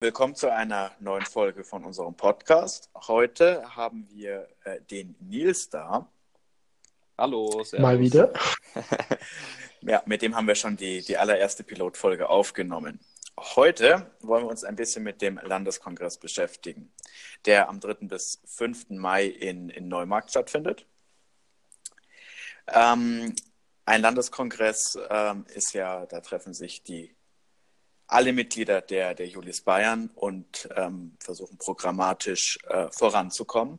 Willkommen zu einer neuen Folge von unserem Podcast. Heute haben wir äh, den Nils da. Hallo, servus. Mal wieder. ja, mit dem haben wir schon die, die allererste Pilotfolge aufgenommen. Heute wollen wir uns ein bisschen mit dem Landeskongress beschäftigen, der am 3. bis 5. Mai in, in Neumarkt stattfindet. Ähm, ein Landeskongress ähm, ist ja, da treffen sich die alle Mitglieder der, der Julis Bayern und ähm, versuchen programmatisch äh, voranzukommen.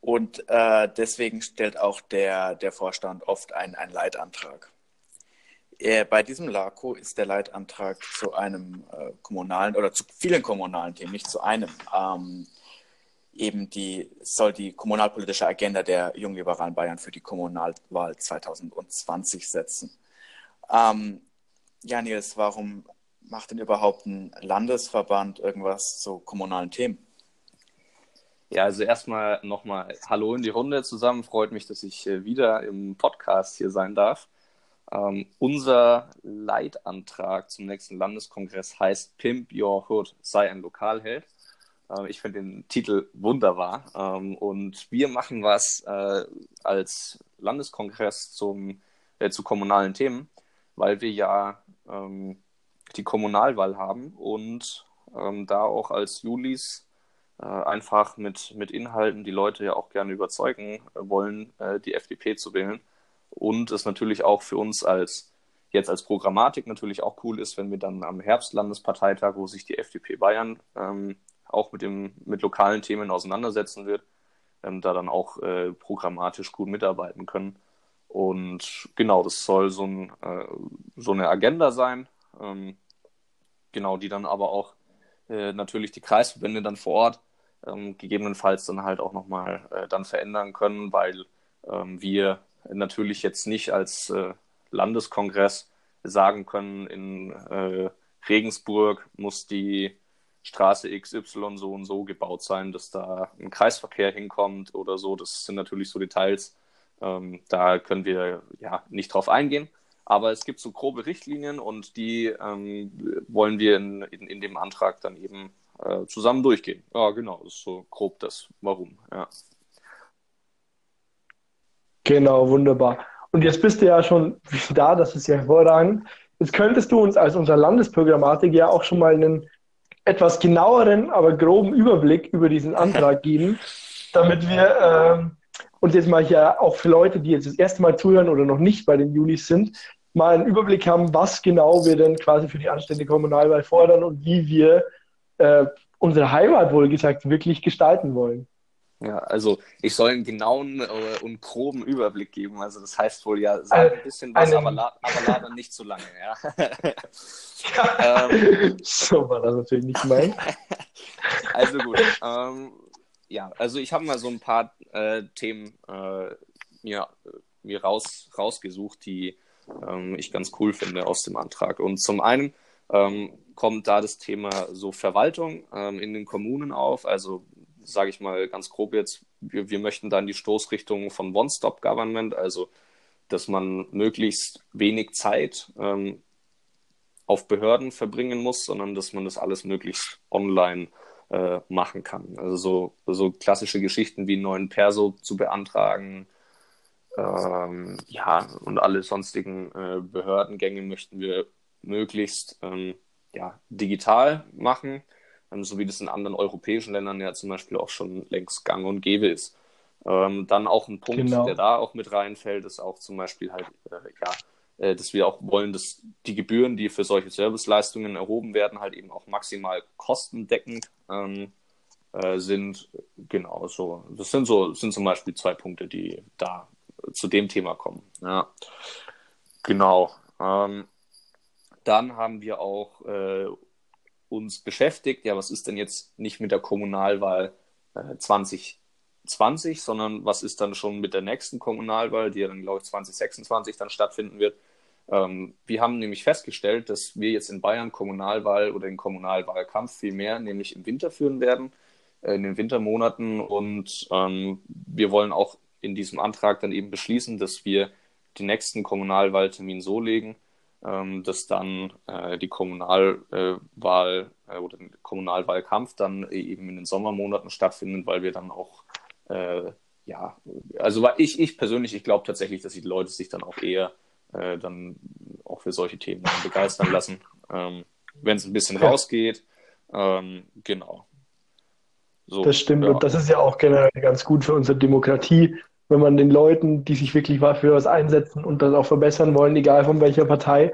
Und äh, deswegen stellt auch der, der Vorstand oft einen, einen Leitantrag. Äh, bei diesem LACO ist der Leitantrag zu einem äh, kommunalen oder zu vielen kommunalen Themen, nicht zu einem, ähm, eben die, soll die kommunalpolitische Agenda der Jungliberalen Bayern für die Kommunalwahl 2020 setzen. Ähm, ja, warum macht denn überhaupt ein Landesverband irgendwas zu kommunalen Themen? Ja, also erstmal nochmal Hallo in die Runde zusammen. Freut mich, dass ich wieder im Podcast hier sein darf. Ähm, unser Leitantrag zum nächsten Landeskongress heißt Pimp Your Hood, sei ein Lokalheld. Ähm, ich finde den Titel wunderbar. Ähm, und wir machen was äh, als Landeskongress zum, äh, zu kommunalen Themen, weil wir ja ähm, die Kommunalwahl haben und ähm, da auch als Julis äh, einfach mit, mit Inhalten die Leute ja auch gerne überzeugen wollen, äh, die FDP zu wählen. Und es natürlich auch für uns als jetzt als Programmatik natürlich auch cool ist, wenn wir dann am Herbstlandesparteitag, wo sich die FDP Bayern ähm, auch mit dem mit lokalen Themen auseinandersetzen wird, ähm, da dann auch äh, programmatisch gut mitarbeiten können. Und genau, das soll so, ein, äh, so eine Agenda sein, ähm, genau, die dann aber auch äh, natürlich die Kreisverbände dann vor Ort ähm, gegebenenfalls dann halt auch nochmal äh, dann verändern können, weil ähm, wir natürlich jetzt nicht als äh, Landeskongress sagen können, in äh, Regensburg muss die Straße XY so und so gebaut sein, dass da ein Kreisverkehr hinkommt oder so. Das sind natürlich so Details. Ähm, da können wir ja nicht drauf eingehen. Aber es gibt so grobe Richtlinien und die ähm, wollen wir in, in, in, dem Antrag dann eben äh, zusammen durchgehen. Ja, genau, das ist so grob das Warum. Ja. Genau, wunderbar. Und jetzt bist du ja schon da, das ist ja hervorragend. Jetzt könntest du uns als unser Landesprogrammatik ja auch schon mal einen etwas genaueren, aber groben Überblick über diesen Antrag geben, damit wir ähm, uns jetzt mal hier auch für Leute, die jetzt das erste Mal zuhören oder noch nicht bei den Julis sind, mal einen Überblick haben, was genau wir denn quasi für die anständige Kommunalwahl fordern und wie wir äh, unsere Heimat wohl gesagt wirklich gestalten wollen. Ja, also ich soll einen genauen äh, und groben Überblick geben. Also das heißt wohl ja, sag ein bisschen was, aber, la aber laber nicht zu lange. Ja. ähm, so war das natürlich nicht gemeint. also gut. Ähm, ja, also ich habe mal so ein paar äh, Themen äh, mir, mir raus, rausgesucht, die ähm, ich ganz cool finde aus dem Antrag. Und zum einen ähm, kommt da das Thema so Verwaltung ähm, in den Kommunen auf. Also sage ich mal ganz grob jetzt, wir, wir möchten dann die Stoßrichtung von One-Stop-Government, also dass man möglichst wenig Zeit ähm, auf Behörden verbringen muss, sondern dass man das alles möglichst online äh, machen kann. Also so, so klassische Geschichten wie einen neuen Perso zu beantragen, ähm, ja, und alle sonstigen äh, Behördengänge möchten wir möglichst ähm, ja, digital machen, ähm, so wie das in anderen europäischen Ländern ja zum Beispiel auch schon längst gang und gäbe ist. Ähm, dann auch ein Punkt, genau. der da auch mit reinfällt, ist auch zum Beispiel halt, äh, ja, äh, dass wir auch wollen, dass die Gebühren, die für solche Serviceleistungen erhoben werden, halt eben auch maximal kostendeckend ähm, äh, sind. Genau, so. Das sind so, sind zum Beispiel zwei Punkte, die da zu dem Thema kommen. Ja, genau. Ähm, dann haben wir auch äh, uns beschäftigt, ja, was ist denn jetzt nicht mit der Kommunalwahl äh, 2020, sondern was ist dann schon mit der nächsten Kommunalwahl, die ja dann, glaube ich, 2026 dann stattfinden wird. Ähm, wir haben nämlich festgestellt, dass wir jetzt in Bayern Kommunalwahl oder den Kommunalwahlkampf viel mehr, nämlich im Winter führen werden, äh, in den Wintermonaten. Und ähm, wir wollen auch in diesem Antrag dann eben beschließen, dass wir den nächsten Kommunalwahltermin so legen, ähm, dass dann äh, die Kommunalwahl äh, oder der Kommunalwahlkampf dann eben in den Sommermonaten stattfindet, weil wir dann auch äh, ja, also ich, ich persönlich, ich glaube tatsächlich, dass die Leute sich dann auch eher äh, dann auch für solche Themen begeistern lassen, ähm, wenn es ein bisschen rausgeht. Ähm, genau. So, das stimmt ja. und das ist ja auch generell ganz gut für unsere Demokratie, wenn man den Leuten, die sich wirklich für was einsetzen und das auch verbessern wollen, egal von welcher Partei,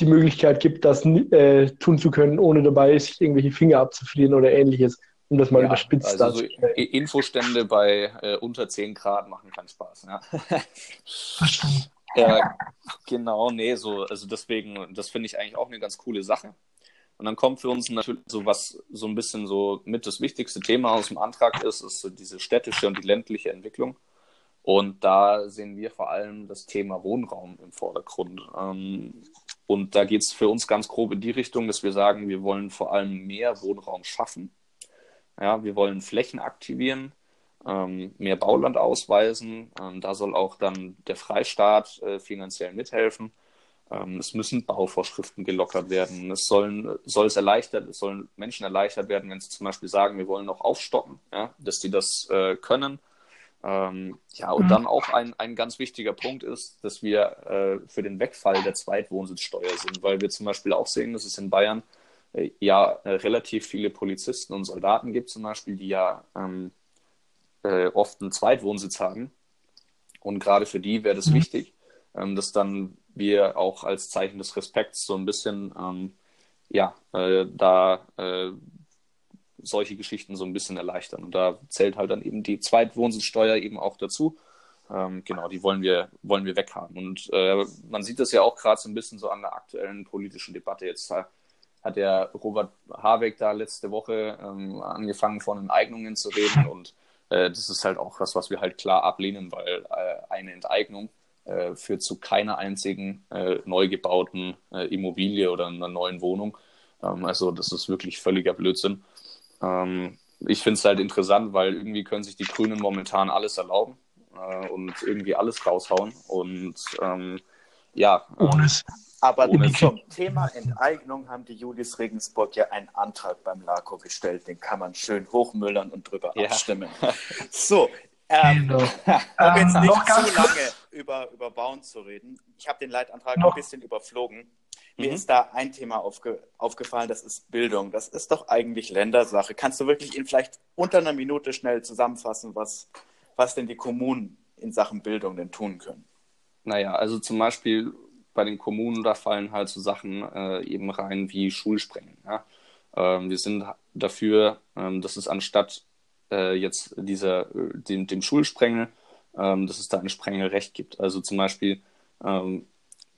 die Möglichkeit gibt, das äh, tun zu können, ohne dabei sich irgendwelche Finger abzufrieren oder ähnliches, um das mal ja, überspitzt also so Infostände bei äh, unter 10 Grad machen keinen Spaß. Ja. ja, genau, nee, so, also deswegen, das finde ich eigentlich auch eine ganz coole Sache. Und dann kommt für uns natürlich so was so ein bisschen so mit das wichtigste Thema aus dem Antrag ist, ist so diese städtische und die ländliche Entwicklung. Und da sehen wir vor allem das Thema Wohnraum im Vordergrund. Ähm, und da geht es für uns ganz grob in die Richtung, dass wir sagen, wir wollen vor allem mehr Wohnraum schaffen. Ja, wir wollen Flächen aktivieren, ähm, mehr Bauland ausweisen. Ähm, da soll auch dann der Freistaat äh, finanziell mithelfen. Es müssen Bauvorschriften gelockert werden. Es sollen, soll es erleichtert, es sollen Menschen erleichtert werden, wenn sie zum Beispiel sagen, wir wollen noch aufstocken, ja, dass die das äh, können. Ähm, ja, und mhm. dann auch ein, ein ganz wichtiger Punkt ist, dass wir äh, für den Wegfall der Zweitwohnsitzsteuer sind, weil wir zum Beispiel auch sehen, dass es in Bayern äh, ja äh, relativ viele Polizisten und Soldaten gibt, zum Beispiel, die ja ähm, äh, oft einen Zweitwohnsitz haben. Und gerade für die wäre das mhm. wichtig, ähm, dass dann wir auch als Zeichen des Respekts so ein bisschen, ähm, ja, äh, da äh, solche Geschichten so ein bisschen erleichtern. Und da zählt halt dann eben die Zweitwohnsitzsteuer eben auch dazu. Ähm, genau, die wollen wir, wollen wir weghaben. Und äh, man sieht das ja auch gerade so ein bisschen so an der aktuellen politischen Debatte. Jetzt hat der Robert Habeck da letzte Woche ähm, angefangen, von Enteignungen zu reden. Und äh, das ist halt auch was, was wir halt klar ablehnen, weil äh, eine Enteignung äh, führt zu keiner einzigen äh, neu gebauten äh, Immobilie oder einer neuen Wohnung. Ähm, also das ist wirklich völliger Blödsinn. Ähm, ich finde es halt interessant, weil irgendwie können sich die Grünen momentan alles erlauben äh, und irgendwie alles raushauen. Und ähm, ja. Ohne aber Ohne zum Thema Enteignung haben die Julis Regensburg ja einen Antrag beim LAKO gestellt. Den kann man schön hochmüllern und drüber ja. abstimmen. So, ähm, genau. um jetzt ähm, nicht zu lange über, über Bauen zu reden. Ich habe den Leitantrag noch. ein bisschen überflogen. Mir mhm. ist da ein Thema aufge aufgefallen, das ist Bildung. Das ist doch eigentlich Ländersache. Kannst du wirklich in vielleicht unter einer Minute schnell zusammenfassen, was, was denn die Kommunen in Sachen Bildung denn tun können? Naja, also zum Beispiel bei den Kommunen, da fallen halt so Sachen äh, eben rein wie Schulsprengen. Ja? Ähm, wir sind dafür, ähm, dass es anstatt äh, jetzt dieser, dem, dem Schulsprengel, ähm, dass es da ein Sprengelrecht gibt. Also zum Beispiel ähm,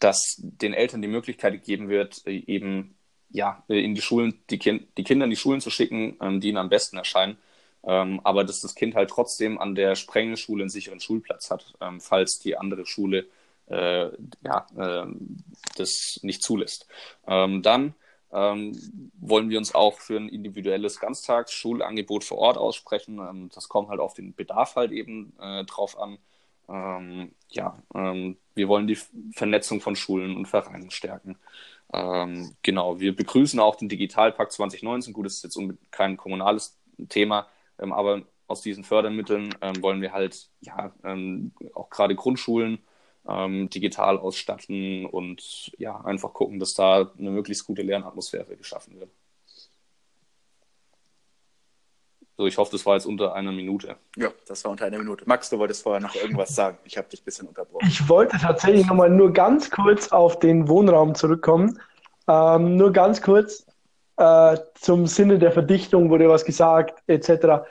dass den Eltern die Möglichkeit gegeben wird, äh, eben ja, äh, in die Schulen, die, kind, die Kinder in die Schulen zu schicken, ähm, die ihnen am besten erscheinen. Ähm, aber dass das Kind halt trotzdem an der Sprengelschule einen sicheren Schulplatz hat, ähm, falls die andere Schule äh, ja, äh, das nicht zulässt. Ähm, dann ähm, wollen wir uns auch für ein individuelles Ganztagsschulangebot vor Ort aussprechen. Ähm, das kommt halt auf den Bedarf halt eben äh, drauf an. Ähm, ja, ähm, wir wollen die Vernetzung von Schulen und Vereinen stärken. Ähm, genau, wir begrüßen auch den Digitalpakt 2019. Gut, das ist jetzt kein kommunales Thema, ähm, aber aus diesen Fördermitteln ähm, wollen wir halt ja ähm, auch gerade Grundschulen digital ausstatten und ja einfach gucken, dass da eine möglichst gute Lernatmosphäre geschaffen wird. So, ich hoffe, das war jetzt unter einer Minute. Ja, das war unter einer Minute. Max, du wolltest vorher noch irgendwas sagen. Ich habe dich ein bisschen unterbrochen. Ich wollte tatsächlich nochmal nur ganz kurz auf den Wohnraum zurückkommen. Ähm, nur ganz kurz äh, zum Sinne der Verdichtung wurde was gesagt, etc.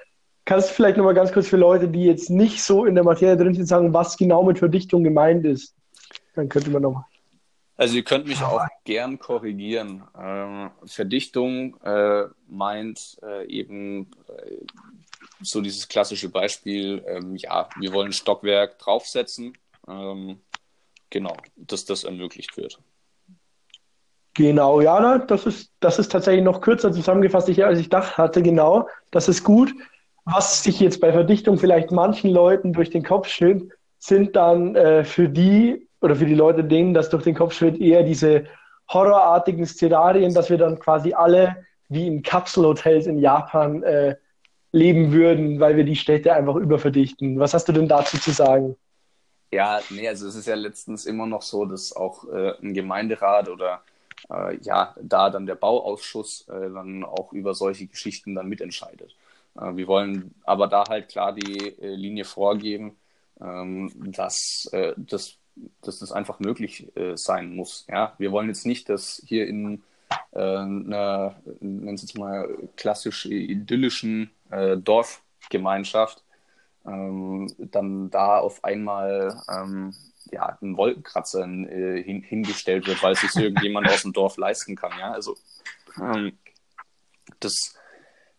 Kannst du vielleicht nochmal ganz kurz für Leute, die jetzt nicht so in der Materie drin sind, sagen, was genau mit Verdichtung gemeint ist? Dann könnte man nochmal. Also ihr könnt mich auch gern korrigieren. Ähm, Verdichtung äh, meint äh, eben äh, so dieses klassische Beispiel, ähm, ja, wir wollen Stockwerk draufsetzen. Ähm, genau, dass das ermöglicht wird. Genau, ja, das ist, das ist tatsächlich noch kürzer zusammengefasst, als ich dachte hatte. Genau, das ist gut. Was sich jetzt bei Verdichtung vielleicht manchen Leuten durch den Kopf schiebt, sind dann äh, für die oder für die Leute, denen das durch den Kopf schwirrt, eher diese horrorartigen Szenarien, dass wir dann quasi alle wie in Kapselhotels in Japan äh, leben würden, weil wir die Städte einfach überverdichten. Was hast du denn dazu zu sagen? Ja, nee, also es ist ja letztens immer noch so, dass auch äh, ein Gemeinderat oder äh, ja, da dann der Bauausschuss äh, dann auch über solche Geschichten dann mitentscheidet. Äh, wir wollen aber da halt klar die äh, Linie vorgeben, ähm, dass, äh, dass, das einfach möglich sein muss. Ja? Wir wollen jetzt nicht, dass hier in einer, nennen Sie es mal, klassisch idyllischen Dorfgemeinschaft ähm, dann da auf einmal ähm, ja, ein Wolkenkratzer äh, hin, hingestellt wird, weil sich irgendjemand aus dem Dorf leisten kann. Ja, also ähm, das,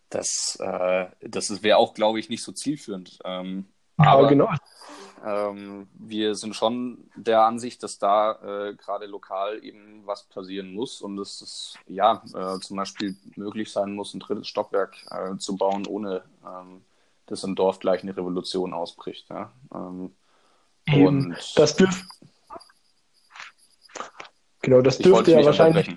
das, äh, das wäre auch, glaube ich, nicht so zielführend. Ähm, aber genau. Ähm, wir sind schon der Ansicht, dass da äh, gerade lokal eben was passieren muss und dass es ja äh, zum Beispiel möglich sein muss, ein drittes Stockwerk äh, zu bauen, ohne ähm, dass im Dorf gleich eine Revolution ausbricht. Ja? Ähm, und das dürfte. Genau, das dürfte ja wahrscheinlich.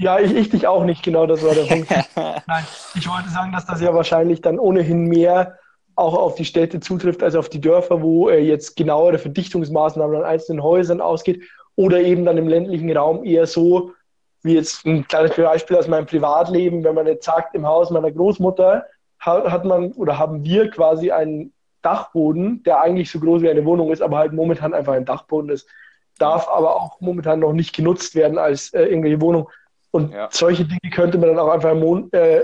Ja, ich, ich dich auch nicht, genau, das war der Punkt. Nein, ich wollte sagen, dass das ja wahrscheinlich dann ohnehin mehr auch auf die Städte zutrifft als auf die Dörfer, wo äh, jetzt genauere Verdichtungsmaßnahmen an einzelnen Häusern ausgeht oder eben dann im ländlichen Raum eher so, wie jetzt ein kleines Beispiel aus meinem Privatleben, wenn man jetzt sagt, im Haus meiner Großmutter hat man oder haben wir quasi einen Dachboden, der eigentlich so groß wie eine Wohnung ist, aber halt momentan einfach ein Dachboden ist. Darf aber auch momentan noch nicht genutzt werden als äh, irgendwelche Wohnung. Und ja. solche Dinge könnte man dann auch einfach äh,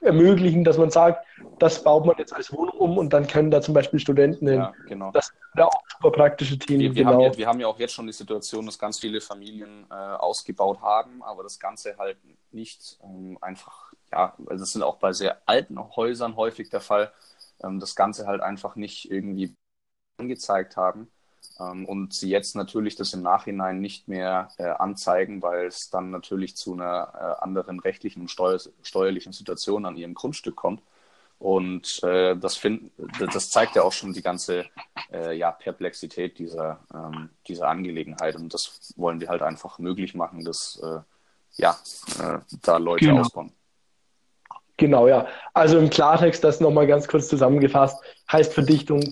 ermöglichen, dass man sagt, das baut man jetzt als Wohnung um und dann können da zum Beispiel Studenten hin. Ja, genau. Das sind auch super praktische Themen. Wir, wir, genau. haben ja, wir haben ja auch jetzt schon die Situation, dass ganz viele Familien äh, ausgebaut haben, aber das Ganze halt nicht ähm, einfach, ja, also das sind auch bei sehr alten Häusern häufig der Fall, ähm, das Ganze halt einfach nicht irgendwie angezeigt haben. Ähm, und sie jetzt natürlich das im Nachhinein nicht mehr äh, anzeigen, weil es dann natürlich zu einer äh, anderen rechtlichen und steuer steuerlichen Situation an ihrem Grundstück kommt. Und äh, das, find, das zeigt ja auch schon die ganze äh, ja, Perplexität dieser, ähm, dieser Angelegenheit. Und das wollen wir halt einfach möglich machen, dass äh, ja, äh, da Leute genau. auskommen. Genau, ja. Also im Klartext, das nochmal ganz kurz zusammengefasst, heißt Verdichtung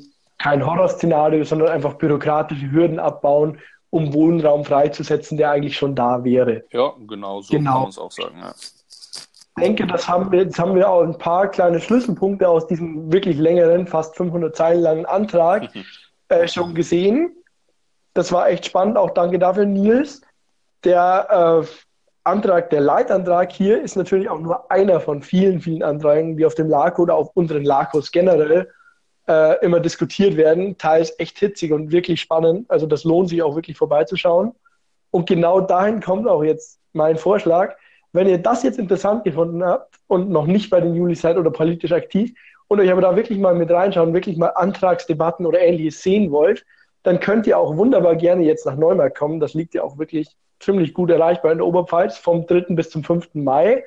kein Horrorszenario, sondern einfach bürokratische Hürden abbauen, um Wohnraum freizusetzen, der eigentlich schon da wäre. Ja, genau, so genau. kann man es auch sagen. Ja. Ich denke, das haben wir, jetzt haben wir auch ein paar kleine Schlüsselpunkte aus diesem wirklich längeren, fast 500 Zeilen langen Antrag äh, schon gesehen. Das war echt spannend, auch danke dafür, Nils. Der äh, Antrag, der Leitantrag hier ist natürlich auch nur einer von vielen, vielen Anträgen, die auf dem LACO oder auf unseren LACOs generell äh, immer diskutiert werden, teils echt hitzig und wirklich spannend. Also das lohnt sich auch wirklich vorbeizuschauen. Und genau dahin kommt auch jetzt mein Vorschlag. Wenn ihr das jetzt interessant gefunden habt und noch nicht bei den Juli seid oder politisch aktiv und euch aber da wirklich mal mit reinschauen, wirklich mal Antragsdebatten oder ähnliches sehen wollt, dann könnt ihr auch wunderbar gerne jetzt nach Neumarkt kommen. Das liegt ja auch wirklich ziemlich gut erreichbar in der Oberpfalz vom 3. bis zum 5. Mai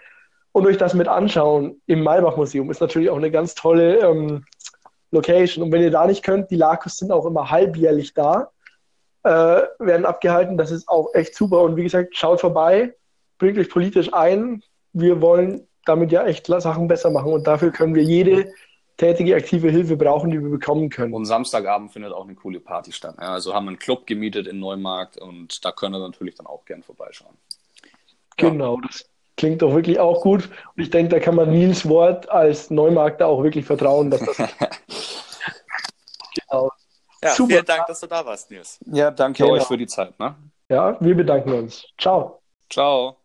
und euch das mit anschauen im Maybach-Museum ist natürlich auch eine ganz tolle ähm, Location. Und wenn ihr da nicht könnt, die Lakos sind auch immer halbjährlich da, äh, werden abgehalten. Das ist auch echt super. Und wie gesagt, schaut vorbei, bringt euch politisch ein. Wir wollen damit ja echt Sachen besser machen. Und dafür können wir jede tätige, aktive Hilfe brauchen, die wir bekommen können. Und Samstagabend findet auch eine coole Party statt. Ja, also haben wir einen Club gemietet in Neumarkt und da können wir natürlich dann auch gern vorbeischauen. Genau, das klingt doch wirklich auch gut. Und ich denke, da kann man Nils Wort als Neumarkter auch wirklich vertrauen, dass das. genau. Ja, Super. vielen Dank, dass du da warst, Nils. Ja, danke genau. euch für die Zeit. Ne? Ja, wir bedanken uns. Ciao. Ciao.